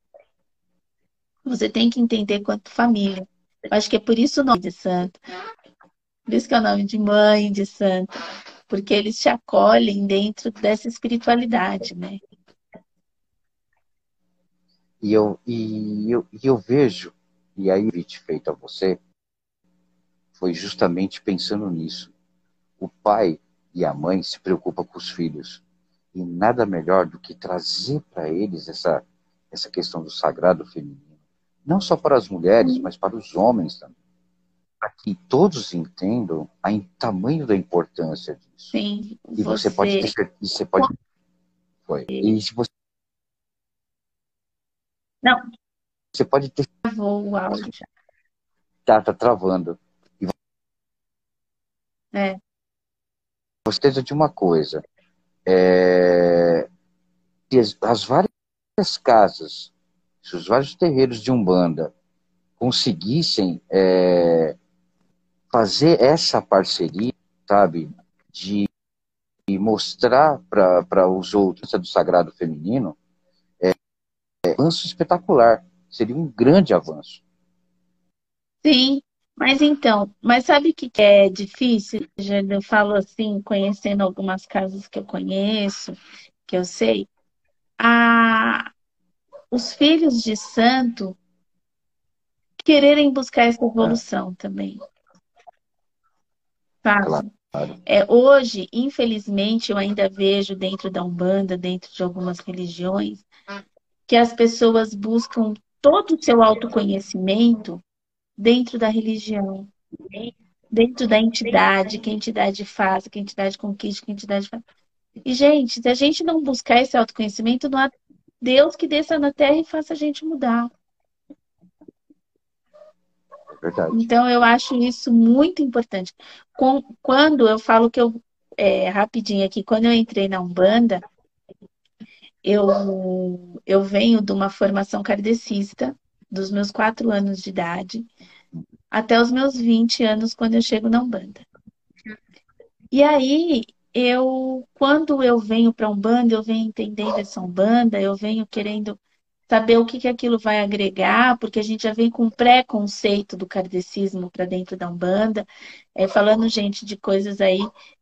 Você tem que entender quanto família. Eu acho que é por isso o nome de santo. Por isso que é o nome de mãe, de santo, porque eles te acolhem dentro dessa espiritualidade, né? E eu, e eu, e eu vejo, e aí o convite feito a você foi justamente pensando nisso. O pai e a mãe se preocupam com os filhos. E nada melhor do que trazer para eles essa, essa questão do sagrado feminino. Não só para as mulheres, mas para os homens também para que todos entendam o tamanho da importância disso. Sim. E você, você pode ter você pode foi. E se você Não. Você pode ter Travou o áudio. Tá, tá travando. E... É. Você de uma coisa. É... As, as várias casas, os vários terreiros de Umbanda conseguissem é, fazer essa parceria, sabe, de mostrar para os outros do sagrado feminino, é, é um avanço espetacular. Seria um grande avanço. Sim, mas então, mas sabe o que é difícil? Eu falo assim, conhecendo algumas casas que eu conheço, que eu sei, a... os filhos de santo quererem buscar essa evolução também. Claro. É, hoje, infelizmente, eu ainda vejo dentro da Umbanda, dentro de algumas religiões, que as pessoas buscam todo o seu autoconhecimento dentro da religião, dentro da entidade, que a entidade faz, que a entidade conquista, que a entidade faz. E, gente, se a gente não buscar esse autoconhecimento, não há Deus que desça na terra e faça a gente mudar. Verdade. Então, eu acho isso muito importante. Quando eu falo que eu, é, rapidinho aqui, quando eu entrei na Umbanda, eu, eu venho de uma formação kardecista, dos meus quatro anos de idade, até os meus 20 anos, quando eu chego na Umbanda. E aí, eu, quando eu venho para Umbanda, eu venho entendendo essa Umbanda, eu venho querendo saber o que, que aquilo vai agregar, porque a gente já vem com um pré-conceito do kardecismo para dentro da Umbanda, é, falando, gente, de coisas aí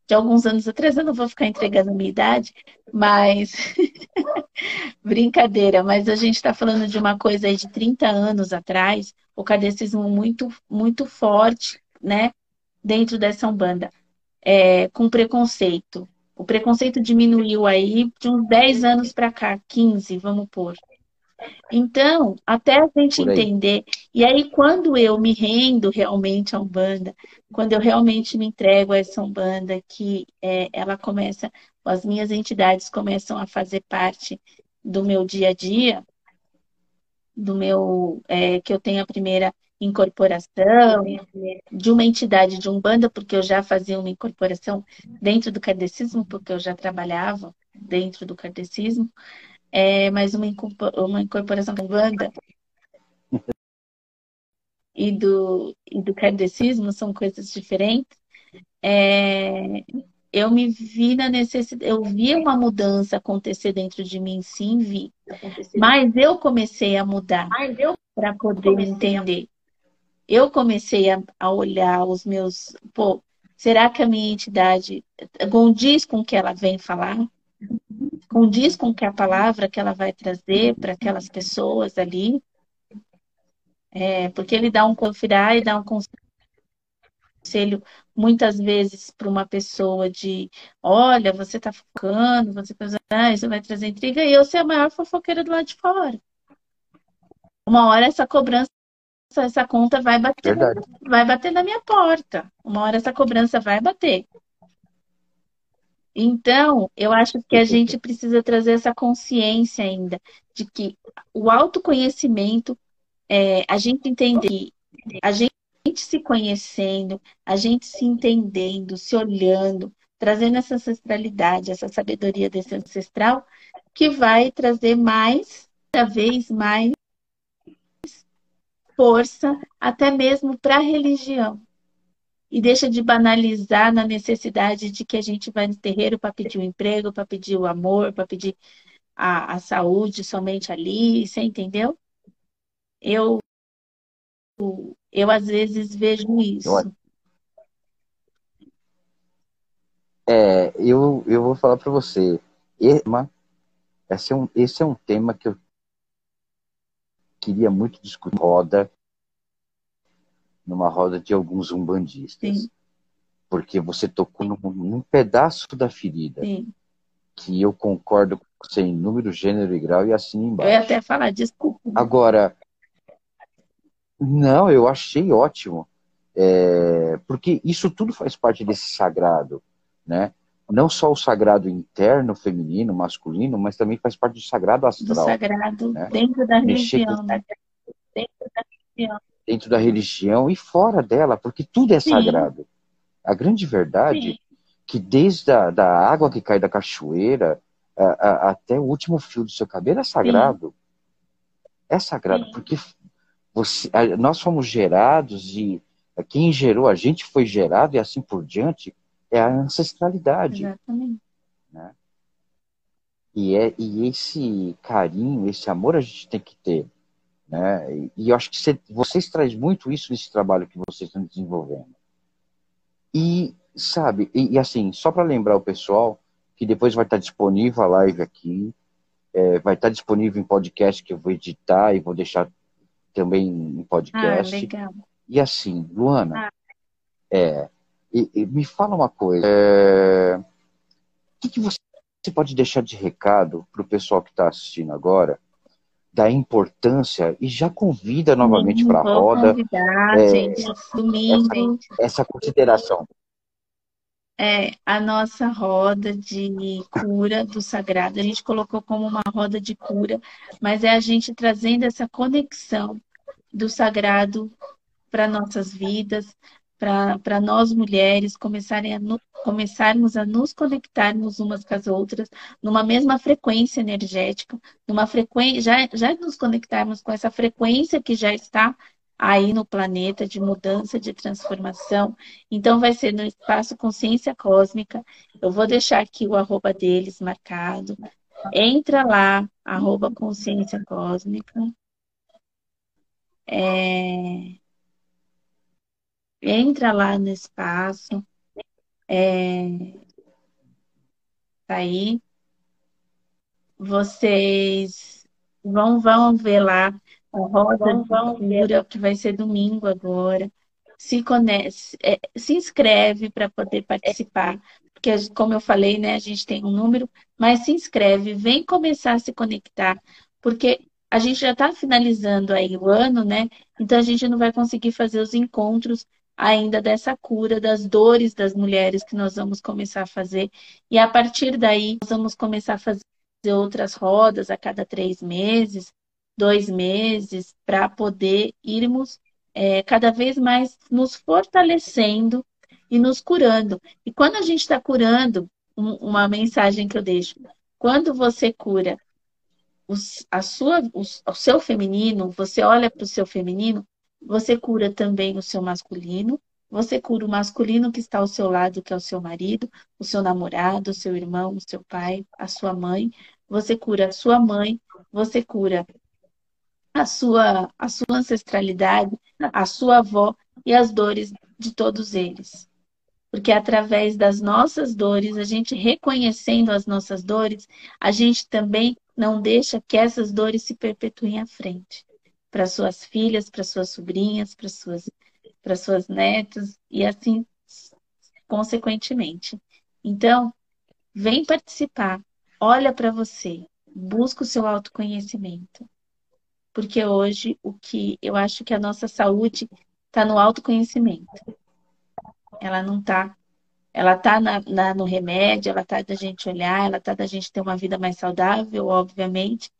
de alguns anos atrás, eu não vou ficar entregando a minha idade, mas *laughs* brincadeira, mas a gente está falando de uma coisa aí de 30 anos atrás, o kardecismo muito, muito forte, né, dentro dessa Umbanda, é, com preconceito. O preconceito diminuiu aí de uns 10 anos para cá, 15, vamos pôr. Então, até a gente entender. E aí, quando eu me rendo realmente a Umbanda, quando eu realmente me entrego a essa Umbanda, que é, ela começa, as minhas entidades começam a fazer parte do meu dia a dia, do meu. É, que eu tenho a primeira incorporação de uma entidade de Umbanda, porque eu já fazia uma incorporação dentro do kardecismo, porque eu já trabalhava dentro do kardecismo é, mas uma, uma incorporação com banda e do, e do kardecismo são coisas diferentes. É, eu me vi na necessidade, eu vi uma mudança acontecer dentro de mim, sim, vi. Mas eu comecei a mudar para poder entender. Eu comecei a, a, olhar os meus. Pô, será que a minha entidade condiz com o que ela vem falar? Condiz com que a palavra que ela vai trazer para aquelas pessoas ali. É, porque ele dá um confirar e dá um conselho muitas vezes para uma pessoa de olha, você está focando, você pensa, ah, isso vai trazer intriga, e eu ser a maior fofoqueira do lado de fora. Uma hora essa cobrança, essa conta vai bater, Verdade. vai bater na minha porta. Uma hora essa cobrança vai bater. Então, eu acho que a gente precisa trazer essa consciência ainda de que o autoconhecimento, é, a gente entender, a gente se conhecendo, a gente se entendendo, se olhando, trazendo essa ancestralidade, essa sabedoria desse ancestral, que vai trazer mais, cada vez mais força, até mesmo para a religião e deixa de banalizar na necessidade de que a gente vai no terreiro para pedir o um emprego, para pedir o amor, para pedir a, a, saúde somente ali, você entendeu? Eu, eu às vezes vejo isso. É, eu, eu vou falar para você, esse é, um, esse é um tema que eu queria muito discutir roda numa roda de alguns umbandistas. Sim. Porque você tocou num, num pedaço da ferida. Sim. Que eu concordo com você em número, gênero e grau e assim embaixo. Eu ia até falar, desculpa. Agora, não, eu achei ótimo. É, porque isso tudo faz parte desse sagrado, né? Não só o sagrado interno, feminino, masculino, mas também faz parte do sagrado astral. Do sagrado né? dentro da religião. Com... Né? Dentro da religião dentro da religião e fora dela, porque tudo é Sim. sagrado. A grande verdade Sim. que desde a da água que cai da cachoeira a, a, até o último fio do seu cabelo é sagrado. Sim. É sagrado, porque você, a, nós fomos gerados e quem gerou a gente foi gerado e assim por diante é a ancestralidade. Exatamente. Né? E, é, e esse carinho, esse amor a gente tem que ter. Né? E eu acho que você, vocês trazem muito isso nesse trabalho que vocês estão desenvolvendo. E, sabe, e, e assim, só para lembrar o pessoal que depois vai estar disponível a live aqui, é, vai estar disponível em podcast que eu vou editar e vou deixar também em podcast. Ah, legal. E assim, Luana, ah. é, e, e me fala uma coisa. É, o que, que você pode deixar de recado para o pessoal que está assistindo agora? Da importância e já convida novamente para a roda. Convidar, é, gente, domingo. Essa, essa consideração. É, a nossa roda de cura do sagrado. A gente colocou como uma roda de cura, mas é a gente trazendo essa conexão do sagrado para nossas vidas, para nós mulheres começarem a no, começarmos a nos conectarmos umas com as outras numa mesma frequência energética, numa frequência já, já nos conectarmos com essa frequência que já está aí no planeta de mudança, de transformação. Então vai ser no espaço Consciência Cósmica. Eu vou deixar aqui o arroba deles marcado. Entra lá, arroba Consciência Cósmica. É entra lá no espaço, é, tá aí, vocês vão, vão ver lá a roda de cura, que vai ser domingo agora. Se, conhece, é, se inscreve para poder participar, porque, como eu falei, né, a gente tem um número, mas se inscreve, vem começar a se conectar, porque a gente já está finalizando aí o ano, né? Então a gente não vai conseguir fazer os encontros ainda dessa cura das dores das mulheres que nós vamos começar a fazer. E a partir daí, nós vamos começar a fazer outras rodas a cada três meses, dois meses, para poder irmos é, cada vez mais nos fortalecendo e nos curando. E quando a gente está curando, um, uma mensagem que eu deixo, quando você cura a sua, o seu feminino, você olha para o seu feminino, você cura também o seu masculino, você cura o masculino que está ao seu lado, que é o seu marido, o seu namorado, o seu irmão, o seu pai, a sua mãe. Você cura a sua mãe, você cura a sua, a sua ancestralidade, a sua avó e as dores de todos eles. Porque através das nossas dores, a gente reconhecendo as nossas dores, a gente também não deixa que essas dores se perpetuem à frente para suas filhas, para suas sobrinhas, para suas para suas netas e assim consequentemente. Então, vem participar, olha para você, busca o seu autoconhecimento. Porque hoje o que eu acho que a nossa saúde está no autoconhecimento. Ela não está ela está no remédio, ela está da gente olhar, ela está da gente ter uma vida mais saudável, obviamente,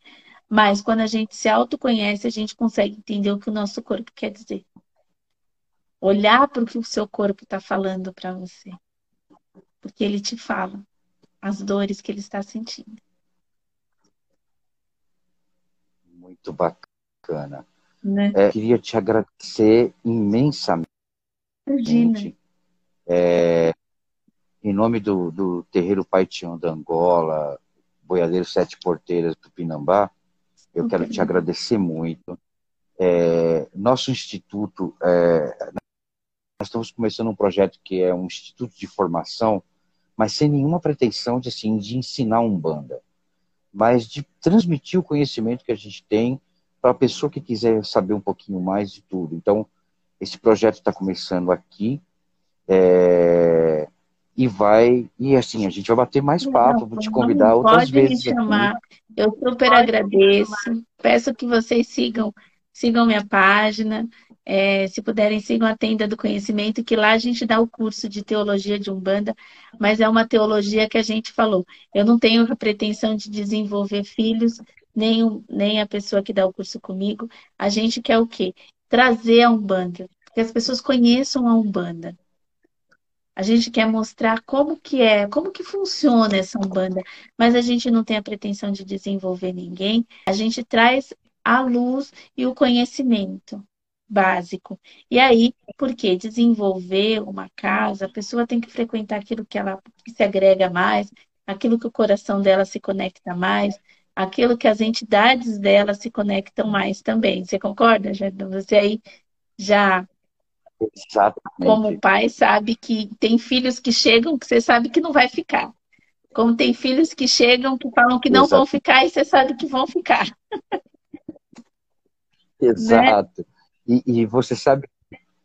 mas quando a gente se autoconhece, a gente consegue entender o que o nosso corpo quer dizer. Olhar para o que o seu corpo está falando para você. Porque ele te fala as dores que ele está sentindo. Muito bacana. Né? É, queria te agradecer imensamente. Imagina. É, em nome do, do Terreiro Pai Tião da Angola, Boiadeiro Sete Porteiras do Pinambá, eu okay. quero te agradecer muito. É, nosso instituto, é, nós estamos começando um projeto que é um instituto de formação, mas sem nenhuma pretensão de, assim, de ensinar um banda, mas de transmitir o conhecimento que a gente tem para a pessoa que quiser saber um pouquinho mais de tudo. Então, esse projeto está começando aqui. É, e vai e assim a gente vai bater mais papo, vou te convidar outras vezes. Pode me chamar, aqui. eu super agradeço. Peço que vocês sigam sigam minha página, é, se puderem sigam a tenda do conhecimento, que lá a gente dá o curso de teologia de umbanda, mas é uma teologia que a gente falou. Eu não tenho a pretensão de desenvolver filhos, nem, nem a pessoa que dá o curso comigo. A gente quer o quê? Trazer a umbanda, que as pessoas conheçam a umbanda. A gente quer mostrar como que é, como que funciona essa Umbanda, mas a gente não tem a pretensão de desenvolver ninguém. A gente traz a luz e o conhecimento básico. E aí, por que desenvolver uma casa, a pessoa tem que frequentar aquilo que ela que se agrega mais, aquilo que o coração dela se conecta mais, aquilo que as entidades dela se conectam mais também. Você concorda, Jardim? Você aí já Exatamente. Como pai, sabe que tem filhos que chegam que você sabe que não vai ficar. Como tem filhos que chegam que falam que não Exato. vão ficar e você sabe que vão ficar. *laughs* Exato. Né? E, e, você sabe,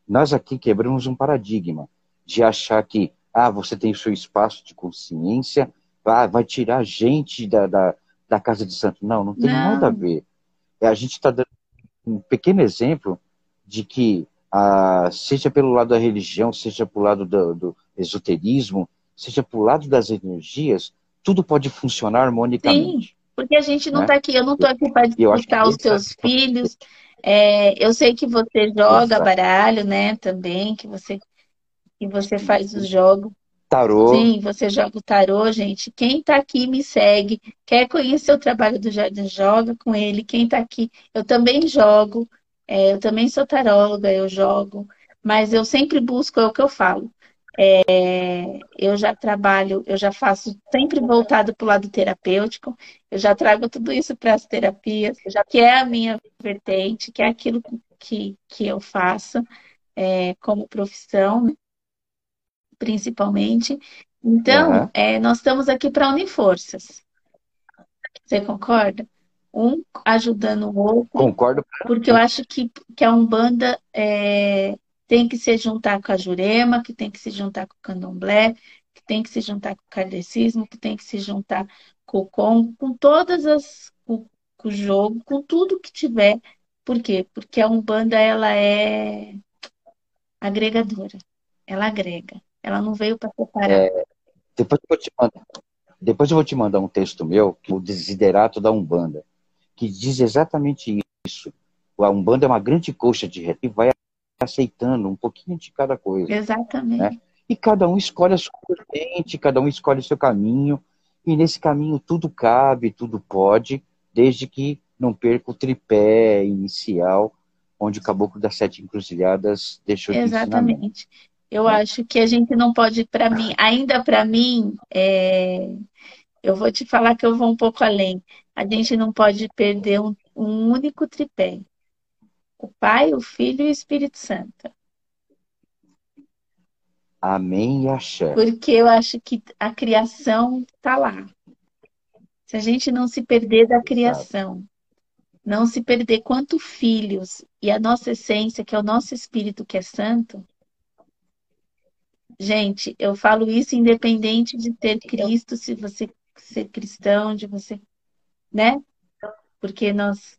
nós aqui quebramos um paradigma de achar que ah, você tem o seu espaço de consciência, ah, vai tirar gente da, da, da casa de santo. Não, não tem não. nada a ver. a gente está dando um pequeno exemplo de que, ah, seja pelo lado da religião, seja pelo lado do, do esoterismo, seja pelo lado das energias, tudo pode funcionar harmonicamente. Sim, porque a gente não está né? aqui, eu não estou aqui para disputar os seus é... filhos. É, eu sei que você joga baralho, né, também, que você, que você faz os jogos. Tarô. Sim, você joga o tarô, gente. Quem está aqui me segue, quer conhecer o trabalho do Jardim, joga com ele. Quem está aqui, eu também jogo, é, eu também sou taróloga, eu jogo, mas eu sempre busco, é o que eu falo. É, eu já trabalho, eu já faço sempre voltado para o lado terapêutico, eu já trago tudo isso para as terapias, já, que é a minha vertente, que é aquilo que, que eu faço é, como profissão, né? principalmente. Então, uhum. é, nós estamos aqui para unir forças. Você concorda? Um ajudando o outro. Concordo. Porque eu acho que, que a Umbanda é, tem que se juntar com a Jurema, que tem que se juntar com o Candomblé, que tem que se juntar com o Kardecismo, que tem que se juntar com o Congo, com todas as. com, com o jogo, com tudo que tiver. Por quê? Porque a Umbanda ela é agregadora. Ela agrega. Ela não veio para separar. É, depois, eu vou te mandar, depois eu vou te mandar um texto meu, que é o Desiderato da Umbanda, que diz exatamente isso. A Umbanda é uma grande coxa de reto e vai aceitando um pouquinho de cada coisa. Exatamente. Né? E cada um escolhe a sua vertente, cada um escolhe o seu caminho, e nesse caminho tudo cabe, tudo pode, desde que não perca o tripé inicial, onde o Caboclo das Sete Encruzilhadas deixou Exatamente. de. Eu acho que a gente não pode, para mim, ainda para mim, é... eu vou te falar que eu vou um pouco além. A gente não pode perder um, um único tripé. O Pai, o Filho e o Espírito Santo. Amém e axé. Porque eu acho que a criação está lá. Se a gente não se perder da criação, não se perder quanto filhos e a nossa essência, que é o nosso espírito que é santo, Gente, eu falo isso independente de ter Cristo, se você ser cristão, de você, né? Porque nós.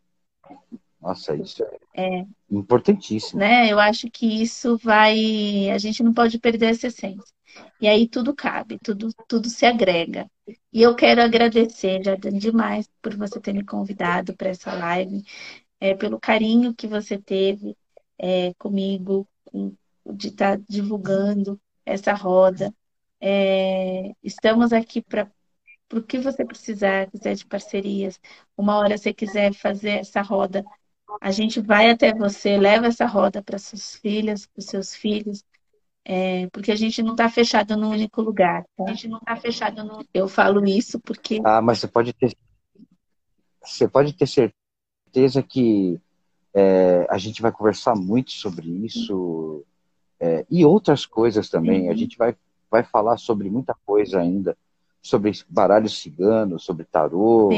Nossa, isso é, é importantíssimo. Né? Eu acho que isso vai. A gente não pode perder essa essência. E aí tudo cabe, tudo, tudo se agrega. E eu quero agradecer, Jardim, demais por você ter me convidado para essa live, é, pelo carinho que você teve é, comigo, com, de estar tá divulgando essa roda. É, estamos aqui para o que você precisar, quiser de parcerias. Uma hora você quiser fazer essa roda, a gente vai até você, leva essa roda para suas filhas, para os seus filhos, é, porque a gente não está fechado num único lugar. Tá? A gente não está fechado no. Eu falo isso porque. Ah, mas você pode ter, você pode ter certeza que é, a gente vai conversar muito sobre isso. É, e outras coisas também. Uhum. A gente vai, vai falar sobre muita coisa ainda, sobre baralho cigano, sobre tarô,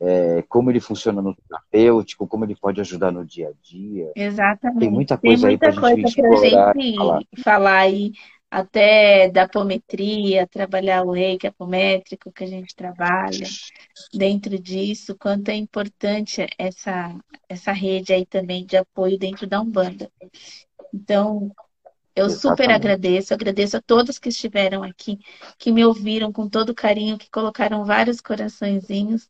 é, como ele funciona no terapêutico, como ele pode ajudar no dia a dia. Exatamente. Tem muita coisa Tem muita aí para a gente explorar. Gente falar. falar aí até da apometria, trabalhar o reiki apométrico que a gente trabalha dentro disso, quanto é importante essa, essa rede aí também de apoio dentro da Umbanda. Então, eu super agradeço, agradeço a todos que estiveram aqui, que me ouviram com todo carinho, que colocaram vários coraçõezinhos.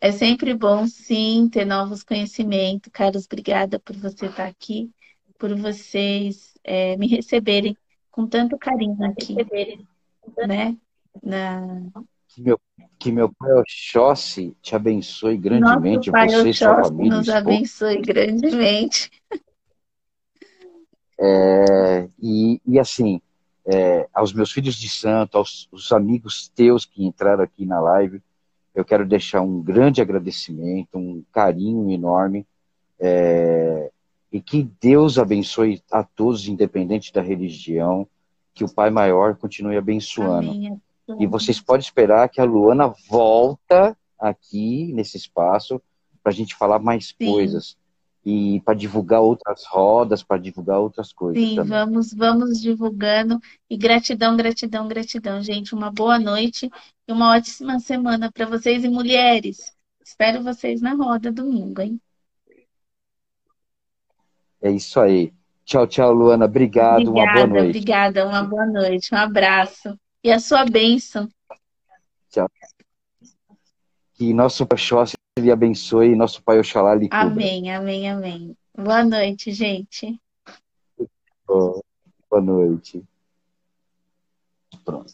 É sempre bom, sim, ter novos conhecimentos. Carlos, obrigada por você estar aqui, por vocês é, me receberem com tanto carinho aqui, né? Na... Que meu, que meu pai Oxóssi te abençoe grandemente, Nosso pai você e sua família. nos abençoe grandemente. É, e, e, assim, é, aos meus filhos de santo, aos, aos amigos teus que entraram aqui na live, eu quero deixar um grande agradecimento, um carinho enorme. É, e que Deus abençoe a todos, independente da religião, que o Pai Maior continue abençoando. Amém. E vocês podem esperar que a Luana volta aqui nesse espaço para a gente falar mais Sim. coisas e para divulgar outras rodas, para divulgar outras coisas. Sim, também. vamos, vamos divulgando. E gratidão, gratidão, gratidão, gente. Uma boa noite e uma ótima semana para vocês e mulheres. Espero vocês na roda domingo, hein? É isso aí. Tchau, tchau, Luana. Obrigado, obrigada, uma boa noite. Obrigada, uma boa noite, um abraço. E a sua bênção. Tchau. Que nosso Paxóssi lhe abençoe, nosso Pai Oxalá lhe cubra. Amém, amém, amém. Boa noite, gente. Boa noite. Pronto.